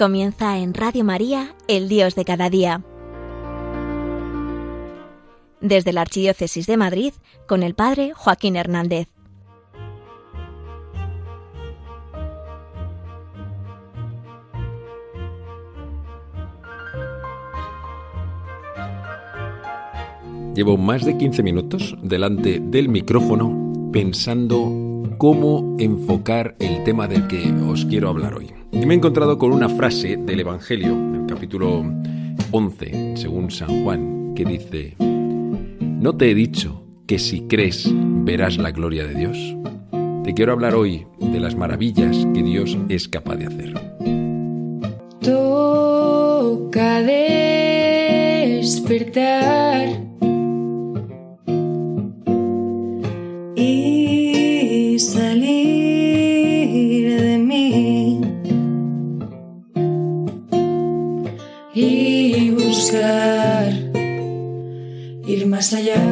Comienza en Radio María, el Dios de cada día. Desde la Archidiócesis de Madrid, con el Padre Joaquín Hernández. Llevo más de 15 minutos delante del micrófono pensando cómo enfocar el tema del que os quiero hablar hoy. Y me he encontrado con una frase del Evangelio, el capítulo 11, según San Juan, que dice, ¿no te he dicho que si crees verás la gloria de Dios? Te quiero hablar hoy de las maravillas que Dios es capaz de hacer. Toca despertar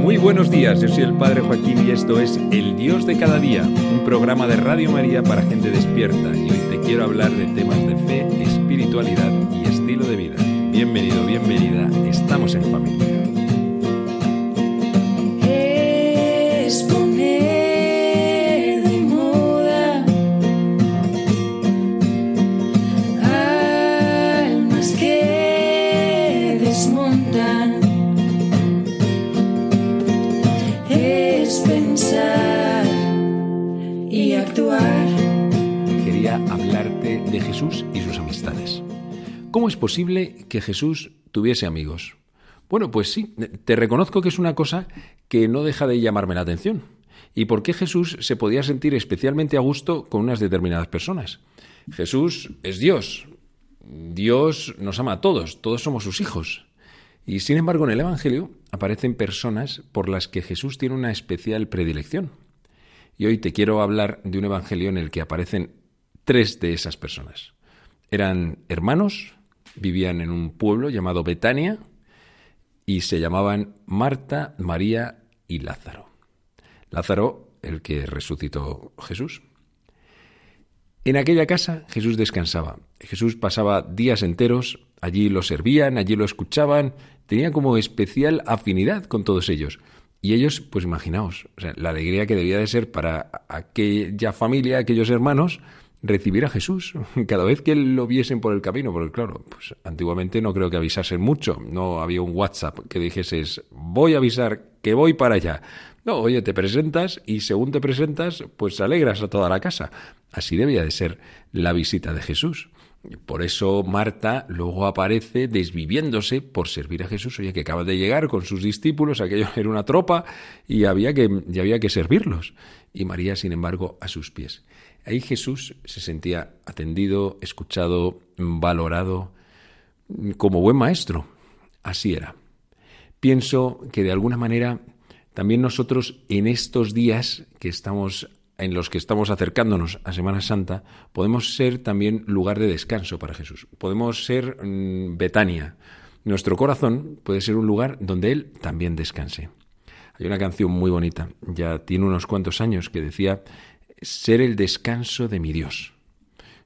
Muy buenos días, yo soy el Padre Joaquín y esto es El Dios de cada día, un programa de Radio María para gente despierta y hoy te quiero hablar de temas de fe, espiritualidad y estilo de vida. Bienvenido, bienvenida, estamos en familia. ¿Cómo es posible que Jesús tuviese amigos? Bueno, pues sí, te reconozco que es una cosa que no deja de llamarme la atención. ¿Y por qué Jesús se podía sentir especialmente a gusto con unas determinadas personas? Jesús es Dios. Dios nos ama a todos, todos somos sus hijos. Y sin embargo, en el Evangelio aparecen personas por las que Jesús tiene una especial predilección. Y hoy te quiero hablar de un Evangelio en el que aparecen tres de esas personas. Eran hermanos, vivían en un pueblo llamado Betania y se llamaban Marta, María y Lázaro. Lázaro, el que resucitó Jesús. En aquella casa Jesús descansaba. Jesús pasaba días enteros, allí lo servían, allí lo escuchaban, tenía como especial afinidad con todos ellos. Y ellos, pues imaginaos, la alegría que debía de ser para aquella familia, aquellos hermanos, recibir a Jesús cada vez que lo viesen por el camino, porque claro, pues antiguamente no creo que avisasen mucho, no había un WhatsApp que dijeses voy a avisar que voy para allá. No, oye, te presentas y según te presentas, pues alegras a toda la casa. Así debía de ser la visita de Jesús. Por eso Marta luego aparece desviviéndose por servir a Jesús. Oye, que acaba de llegar con sus discípulos, aquello era una tropa y había que, había que servirlos. Y María, sin embargo, a sus pies. Ahí Jesús se sentía atendido, escuchado, valorado, como buen maestro. Así era. Pienso que de alguna manera también nosotros en estos días que estamos en los que estamos acercándonos a Semana Santa, podemos ser también lugar de descanso para Jesús. Podemos ser mm, Betania. Nuestro corazón puede ser un lugar donde Él también descanse. Hay una canción muy bonita, ya tiene unos cuantos años, que decía ser el descanso de mi Dios,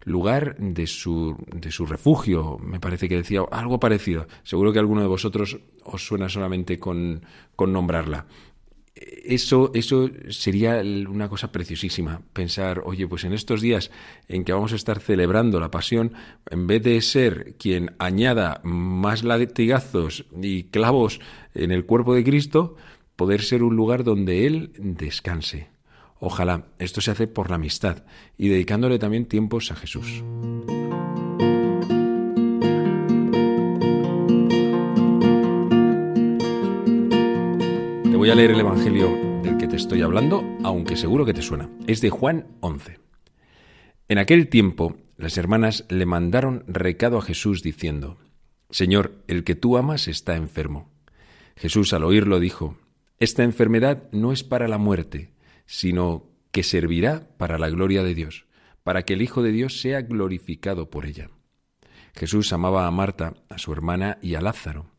lugar de su, de su refugio, me parece que decía algo parecido. Seguro que alguno de vosotros os suena solamente con, con nombrarla. Eso, eso sería una cosa preciosísima, pensar, oye, pues en estos días en que vamos a estar celebrando la pasión, en vez de ser quien añada más latigazos y clavos en el cuerpo de Cristo, poder ser un lugar donde Él descanse, Ojalá esto se hace por la amistad y dedicándole también tiempos a Jesús. Voy a leer el Evangelio del que te estoy hablando, aunque seguro que te suena. Es de Juan 11. En aquel tiempo, las hermanas le mandaron recado a Jesús diciendo, Señor, el que tú amas está enfermo. Jesús al oírlo dijo, Esta enfermedad no es para la muerte, sino que servirá para la gloria de Dios, para que el Hijo de Dios sea glorificado por ella. Jesús amaba a Marta, a su hermana y a Lázaro.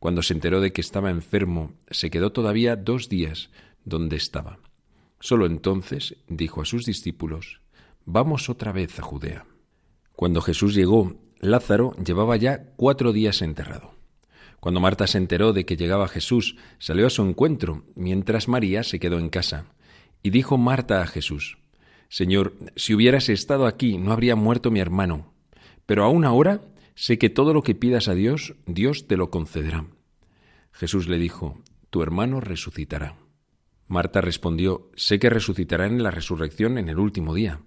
Cuando se enteró de que estaba enfermo, se quedó todavía dos días donde estaba. Solo entonces dijo a sus discípulos, Vamos otra vez a Judea. Cuando Jesús llegó Lázaro llevaba ya cuatro días enterrado. Cuando Marta se enteró de que llegaba Jesús, salió a su encuentro, mientras María se quedó en casa. Y dijo Marta a Jesús, Señor, si hubieras estado aquí, no habría muerto mi hermano. Pero aún ahora sé que todo lo que pidas a Dios, Dios te lo concederá. Jesús le dijo, Tu hermano resucitará. Marta respondió, Sé que resucitará en la resurrección en el último día.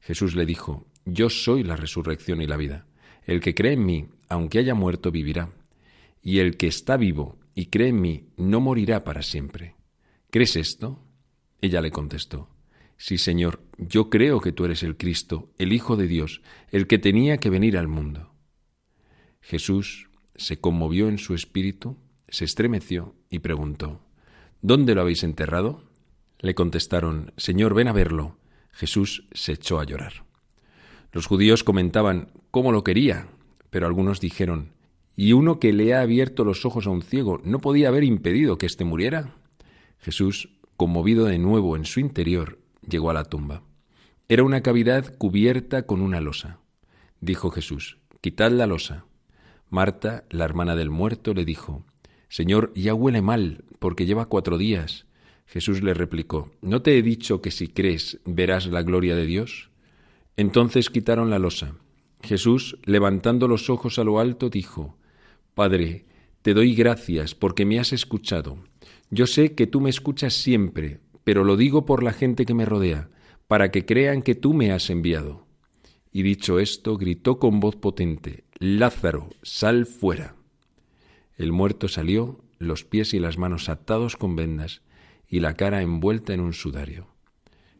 Jesús le dijo, Yo soy la resurrección y la vida. El que cree en mí, aunque haya muerto, vivirá. Y el que está vivo y cree en mí, no morirá para siempre. ¿Crees esto? Ella le contestó, Sí, Señor, yo creo que tú eres el Cristo, el Hijo de Dios, el que tenía que venir al mundo. Jesús se conmovió en su espíritu, se estremeció y preguntó, ¿Dónde lo habéis enterrado? Le contestaron, Señor, ven a verlo. Jesús se echó a llorar. Los judíos comentaban cómo lo quería, pero algunos dijeron, ¿y uno que le ha abierto los ojos a un ciego no podía haber impedido que éste muriera? Jesús, conmovido de nuevo en su interior, llegó a la tumba. Era una cavidad cubierta con una losa. Dijo Jesús, Quitad la losa. Marta, la hermana del muerto, le dijo, Señor, ya huele mal, porque lleva cuatro días. Jesús le replicó, ¿no te he dicho que si crees verás la gloria de Dios? Entonces quitaron la losa. Jesús, levantando los ojos a lo alto, dijo, Padre, te doy gracias porque me has escuchado. Yo sé que tú me escuchas siempre, pero lo digo por la gente que me rodea, para que crean que tú me has enviado. Y dicho esto, gritó con voz potente, Lázaro, sal fuera. El muerto salió, los pies y las manos atados con vendas, y la cara envuelta en un sudario.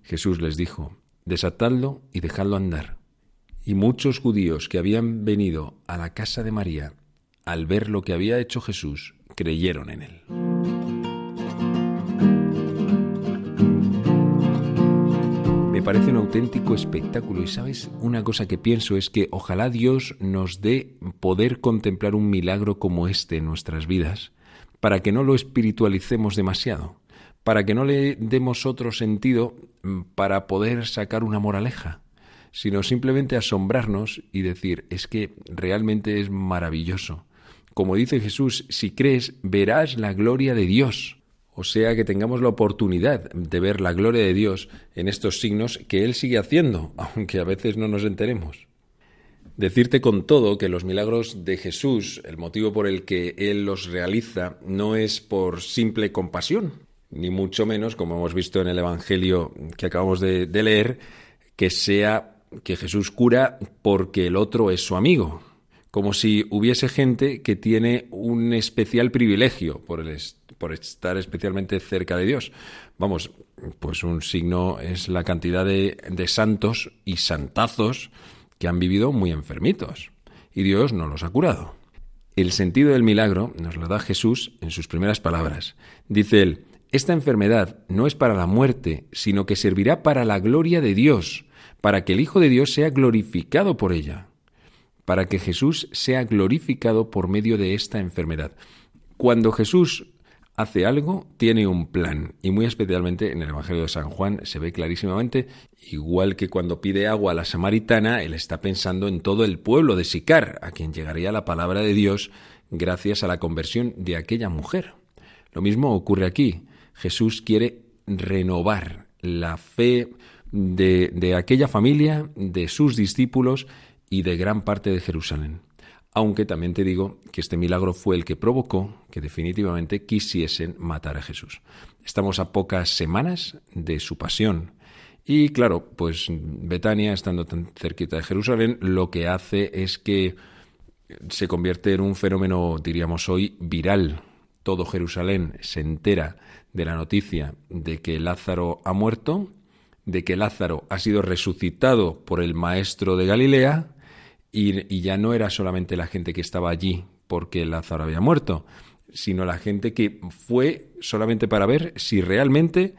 Jesús les dijo, Desatadlo y dejadlo andar. Y muchos judíos que habían venido a la casa de María, al ver lo que había hecho Jesús, creyeron en él. Parece un auténtico espectáculo y sabes, una cosa que pienso es que ojalá Dios nos dé poder contemplar un milagro como este en nuestras vidas, para que no lo espiritualicemos demasiado, para que no le demos otro sentido mm, para poder sacar una moraleja, sino simplemente asombrarnos y decir, es que realmente es maravilloso. Como dice Jesús, si crees, verás la gloria de Dios. O sea que tengamos la oportunidad de ver la gloria de Dios en estos signos que Él sigue haciendo, aunque a veces no nos enteremos. Decirte con todo que los milagros de Jesús, el motivo por el que Él los realiza, no es por simple compasión, ni mucho menos, como hemos visto en el Evangelio que acabamos de, de leer, que sea que Jesús cura porque el otro es su amigo, como si hubiese gente que tiene un especial privilegio por, el, por estar especialmente cerca de Dios. Vamos, pues un signo es la cantidad de, de santos y santazos que han vivido muy enfermitos y Dios no los ha curado. El sentido del milagro nos lo da Jesús en sus primeras palabras. Dice él, esta enfermedad no es para la muerte, sino que servirá para la gloria de Dios, para que el Hijo de Dios sea glorificado por ella para que Jesús sea glorificado por medio de esta enfermedad. Cuando Jesús hace algo, tiene un plan, y muy especialmente en el Evangelio de San Juan se ve clarísimamente, igual que cuando pide agua a la samaritana, él está pensando en todo el pueblo de Sicar, a quien llegaría la palabra de Dios gracias a la conversión de aquella mujer. Lo mismo ocurre aquí. Jesús quiere renovar la fe de, aquella familia, de sus discípulos, y de gran parte de Jerusalén. Aunque también te digo que este milagro fue el que provocó que definitivamente quisiesen matar a Jesús. Estamos a pocas semanas de su pasión. Y claro, pues Betania, estando tan cerquita de Jerusalén, lo que hace es que se convierte en un fenómeno, diríamos hoy, viral. Todo Jerusalén se entera de la noticia de que Lázaro ha muerto, de que Lázaro ha sido resucitado por el maestro de Galilea, y, ya no era solamente la gente que estaba allí porque Lázaro había muerto, sino la gente que fue solamente para ver si realmente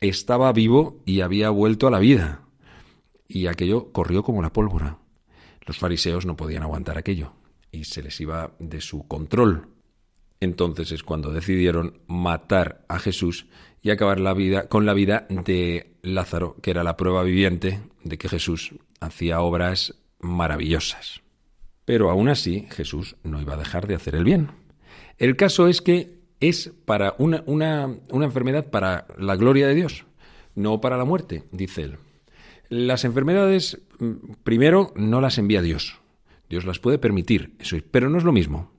estaba vivo y había vuelto a la vida. Y aquello corrió como la pólvora. Los fariseos no podían aguantar aquello y se les iba de su control. Entonces es cuando decidieron matar a Jesús y acabar la vida con la vida de Lázaro, que era la prueba viviente de que Jesús hacía obras maravillosas. Pero aún así Jesús no iba a dejar de hacer el bien. El caso es que es para una, una, una enfermedad para la gloria de Dios, no para la muerte, dice él. Las enfermedades, mm, primero, no las envía Dios. Dios las puede permitir, eso es, pero no es lo mismo.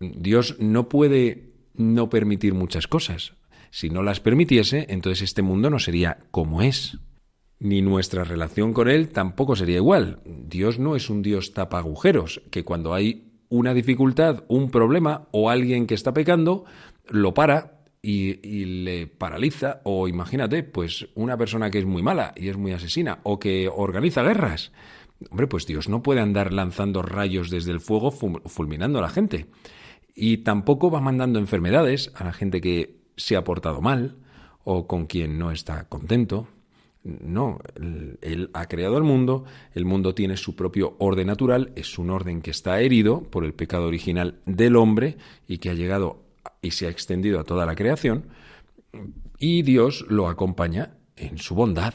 Dios no puede no permitir muchas cosas. Si no las permitiese, entonces este mundo no sería como es. Ni nuestra relación con Él tampoco sería igual. Dios no es un Dios tapa agujeros, que cuando hay una dificultad, un problema o alguien que está pecando, lo para y, le paraliza. O imagínate, pues una persona que es muy mala y es muy asesina o que organiza guerras. Hombre, pues Dios no puede andar lanzando rayos desde el fuego fulminando a la gente. Y tampoco va mandando enfermedades a la gente que se ha portado mal o con quien no está contento. No, él, ha creado el mundo, el mundo tiene su propio orden natural, es un orden que está herido por el pecado original del hombre y que ha llegado y se ha extendido a toda la creación, y Dios lo acompaña en su bondad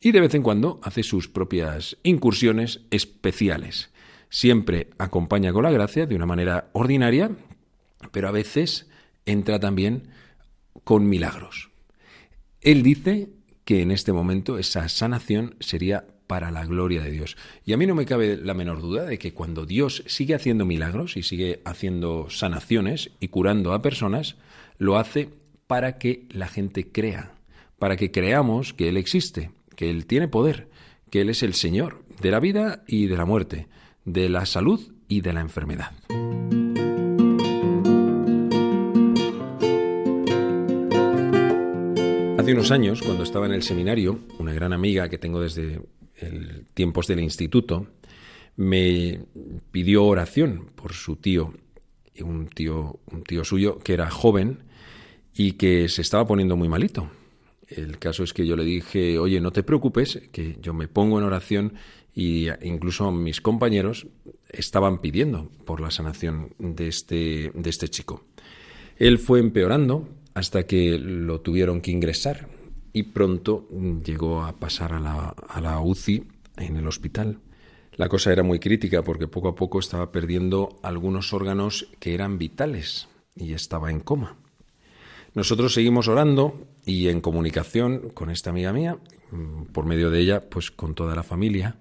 y de vez en cuando hace sus propias incursiones especiales. Siempre acompaña con la gracia de una manera ordinaria, pero a veces entra también con milagros. Él dice que en este momento esa sanación sería para la gloria de Dios. Y a mí no me cabe la menor duda de que cuando Dios sigue haciendo milagros y sigue haciendo sanaciones y curando a personas, lo hace para que la gente crea, para que creamos que Él existe, que Él tiene poder, que Él es el Señor de la vida y de la muerte, de la salud y de la enfermedad. Hace unos años, cuando estaba en el seminario, una gran amiga que tengo desde tiempos del instituto, me pidió oración por su tío, un tío, un tío suyo que era joven y que se estaba poniendo muy malito. El caso es que yo le dije, oye, no te preocupes, que yo me pongo en oración y incluso mis compañeros estaban pidiendo por la sanación de este, de este chico. Él fue empeorando hasta que lo tuvieron que ingresar y pronto llegó a pasar a la, a la UCI en el hospital. La cosa era muy crítica porque poco a poco estaba perdiendo algunos órganos que eran vitales y estaba en coma. Nosotros seguimos orando y en comunicación con esta amiga mía, por medio de ella, pues con toda la familia,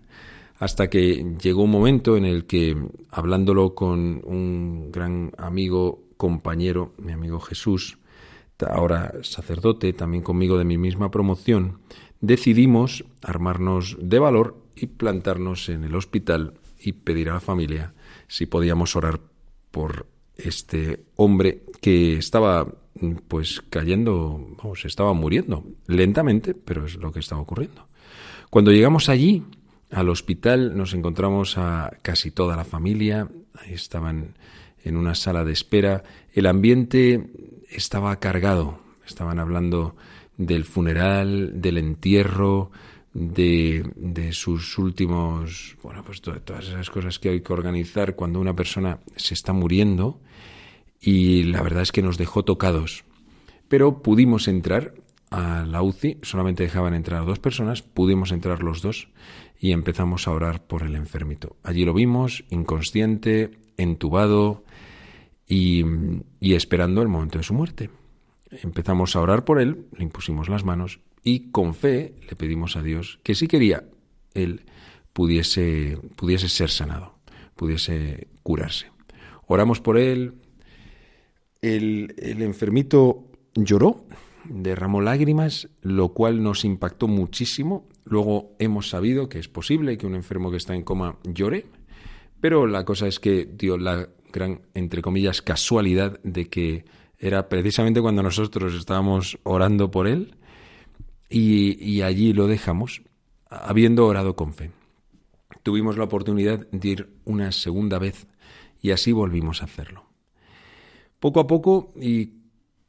hasta que llegó un momento en el que, hablándolo con un gran amigo, compañero, mi amigo Jesús, ahora sacerdote, también conmigo de mi misma promoción, decidimos armarnos de valor y plantarnos en el hospital y pedir a la familia si podíamos orar por este hombre que estaba pues cayendo, vamos, estaba muriendo lentamente, pero es lo que estaba ocurriendo. Cuando llegamos allí, al hospital, nos encontramos a casi toda la familia, ahí estaban en una sala de espera, el ambiente estaba cargado. Estaban hablando del funeral, del entierro, de, de, sus últimos, bueno, pues todas esas cosas que hay que organizar cuando una persona se está muriendo y la verdad es que nos dejó tocados. Pero pudimos entrar a la UCI, solamente dejaban entrar a dos personas, pudimos entrar los dos y empezamos a orar por el enfermito. Allí lo vimos, inconsciente, entubado, y, esperando el momento de su muerte. Empezamos a orar por él, le impusimos las manos y con fe le pedimos a Dios que si quería, él pudiese, pudiese ser sanado, pudiese curarse. Oramos por él, el, el enfermito lloró, derramó lágrimas, lo cual nos impactó muchísimo. Luego hemos sabido que es posible que un enfermo que está en coma llore, pero la cosa es que dio la gran, entre comillas, casualidad de que era precisamente cuando nosotros estábamos orando por él y, allí lo dejamos, habiendo orado con fe. Tuvimos la oportunidad de ir una segunda vez y así volvimos a hacerlo. Poco a poco y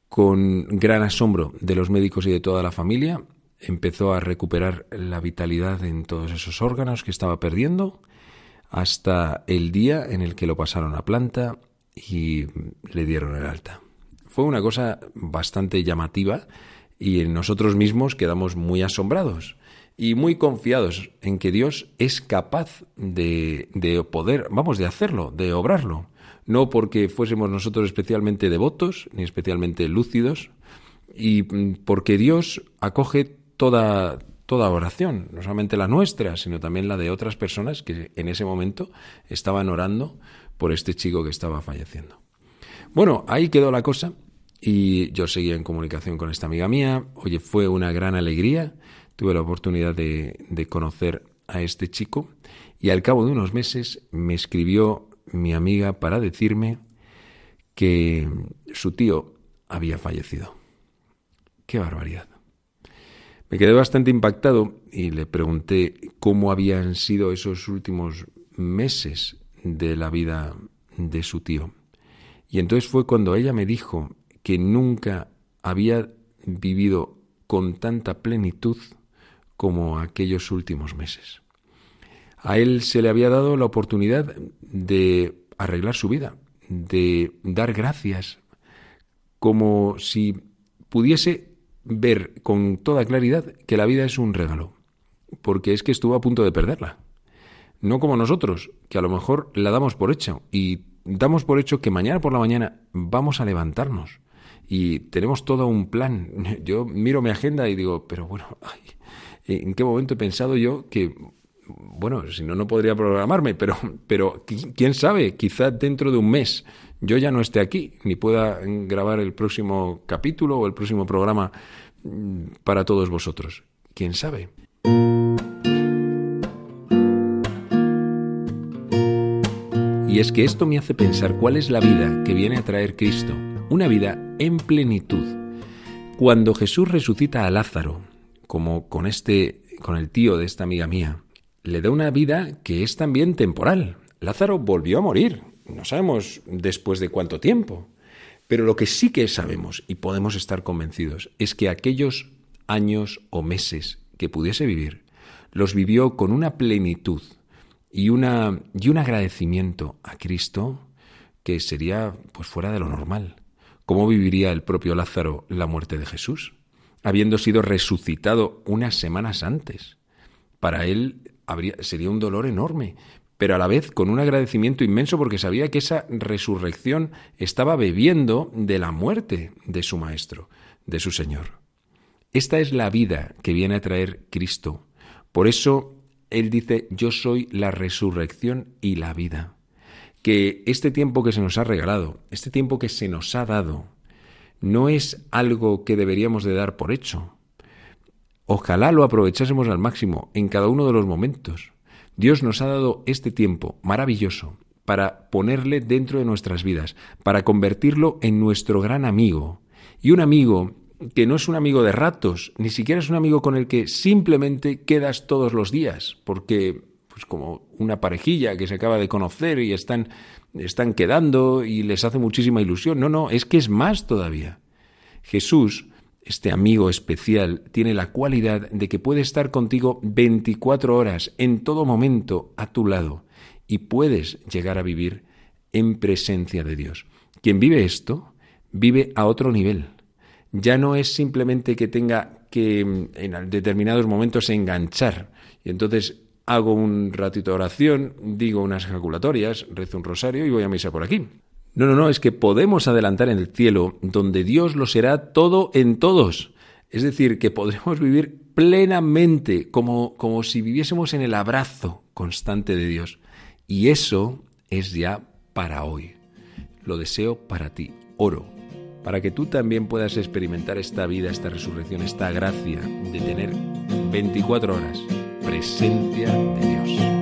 con gran asombro de los médicos y de toda la familia, empezó a recuperar la vitalidad en todos esos órganos que estaba perdiendo hasta el día en el que lo pasaron a planta y le dieron el alta. Fue una cosa bastante llamativa y nosotros mismos quedamos muy asombrados. y muy confiados en que Dios es capaz de, de poder, vamos, de hacerlo, de obrarlo. No porque fuésemos nosotros especialmente devotos, ni especialmente lúcidos, y porque Dios acoge toda, toda oración, no solamente la nuestra, sino también la de otras personas que en ese momento estaban orando por este chico que estaba falleciendo. Bueno, ahí quedó la cosa y yo seguía en comunicación con esta amiga mía. Oye, fue una gran alegría. Tuve la oportunidad de, de conocer a este chico y al cabo de unos meses me escribió mi amiga para decirme que su tío había fallecido. ¡Qué barbaridad! Me quedé bastante impactado y le pregunté cómo habían sido esos últimos meses de la vida de su tío. Y entonces fue cuando ella me dijo que nunca había vivido con tanta plenitud como aquellos últimos meses. A él se le había dado la oportunidad de arreglar su vida, de dar gracias, como si pudiese ver con toda claridad que la vida es un regalo, porque es que estuvo a punto de perderla. No como nosotros, que a lo mejor la damos por hecho y damos por hecho que mañana por la mañana vamos a levantarnos y tenemos todo un plan. Yo miro mi agenda y digo, pero bueno, ¿en qué momento he pensado yo que, bueno, si no, no podría programarme, pero, pero quién sabe, quizá dentro de un mes yo ya no esté aquí, ni pueda grabar el próximo capítulo o el próximo programa mm, para todos vosotros. ¿Quién sabe? Y es que esto me hace pensar cuál es la vida que viene a traer Cristo, una vida en plenitud. Cuando Jesús resucita a Lázaro, como con este con el tío de esta amiga mía, le da una vida que es también temporal. Lázaro volvió a morir, no sabemos después de cuánto tiempo, pero lo que sí que sabemos y podemos estar convencidos es que aquellos años o meses que pudiese vivir, los vivió con una plenitud y, una, y un agradecimiento a Cristo que sería pues fuera de lo normal. ¿Cómo viviría el propio Lázaro la muerte de Jesús? Habiendo sido resucitado unas semanas antes. Para él sería un dolor enorme, pero a la vez con un agradecimiento inmenso porque sabía que esa resurrección estaba bebiendo de la muerte de su Maestro, de su Señor. Esta es la vida que viene a traer Cristo. Por eso Él dice, yo soy la resurrección y la vida. Que este tiempo que se nos ha regalado, este tiempo que se nos ha dado, no es algo que deberíamos de dar por hecho. Ojalá lo aprovechásemos al máximo en cada uno de los momentos. Dios nos ha dado este tiempo maravilloso para ponerle dentro de nuestras vidas, para convertirlo en nuestro gran amigo. Y un amigo que no es un amigo de ratos, ni siquiera es un amigo con el que simplemente quedas todos los días, porque pues como una parejilla que se acaba de conocer y están están quedando y les hace muchísima ilusión. No, no, es que es más todavía. Jesús este amigo especial tiene la cualidad de que puede estar contigo 24 horas, en todo momento, a tu lado, y puedes llegar a vivir en presencia de Dios. Quien vive esto, vive a otro nivel. Ya no es simplemente que tenga que en determinados momentos enganchar, y entonces hago un ratito de oración, digo unas ejaculatorias, rezo un rosario y voy a misa por aquí. No, no, no, es que podemos adelantar en el cielo donde Dios lo será todo en todos. Es decir, que podremos vivir plenamente como, como si viviésemos en el abrazo constante de Dios. Y eso es ya para hoy. Lo deseo para ti. Oro. Para que tú también puedas experimentar esta vida, esta resurrección, esta gracia de tener 24 horas presencia de Dios.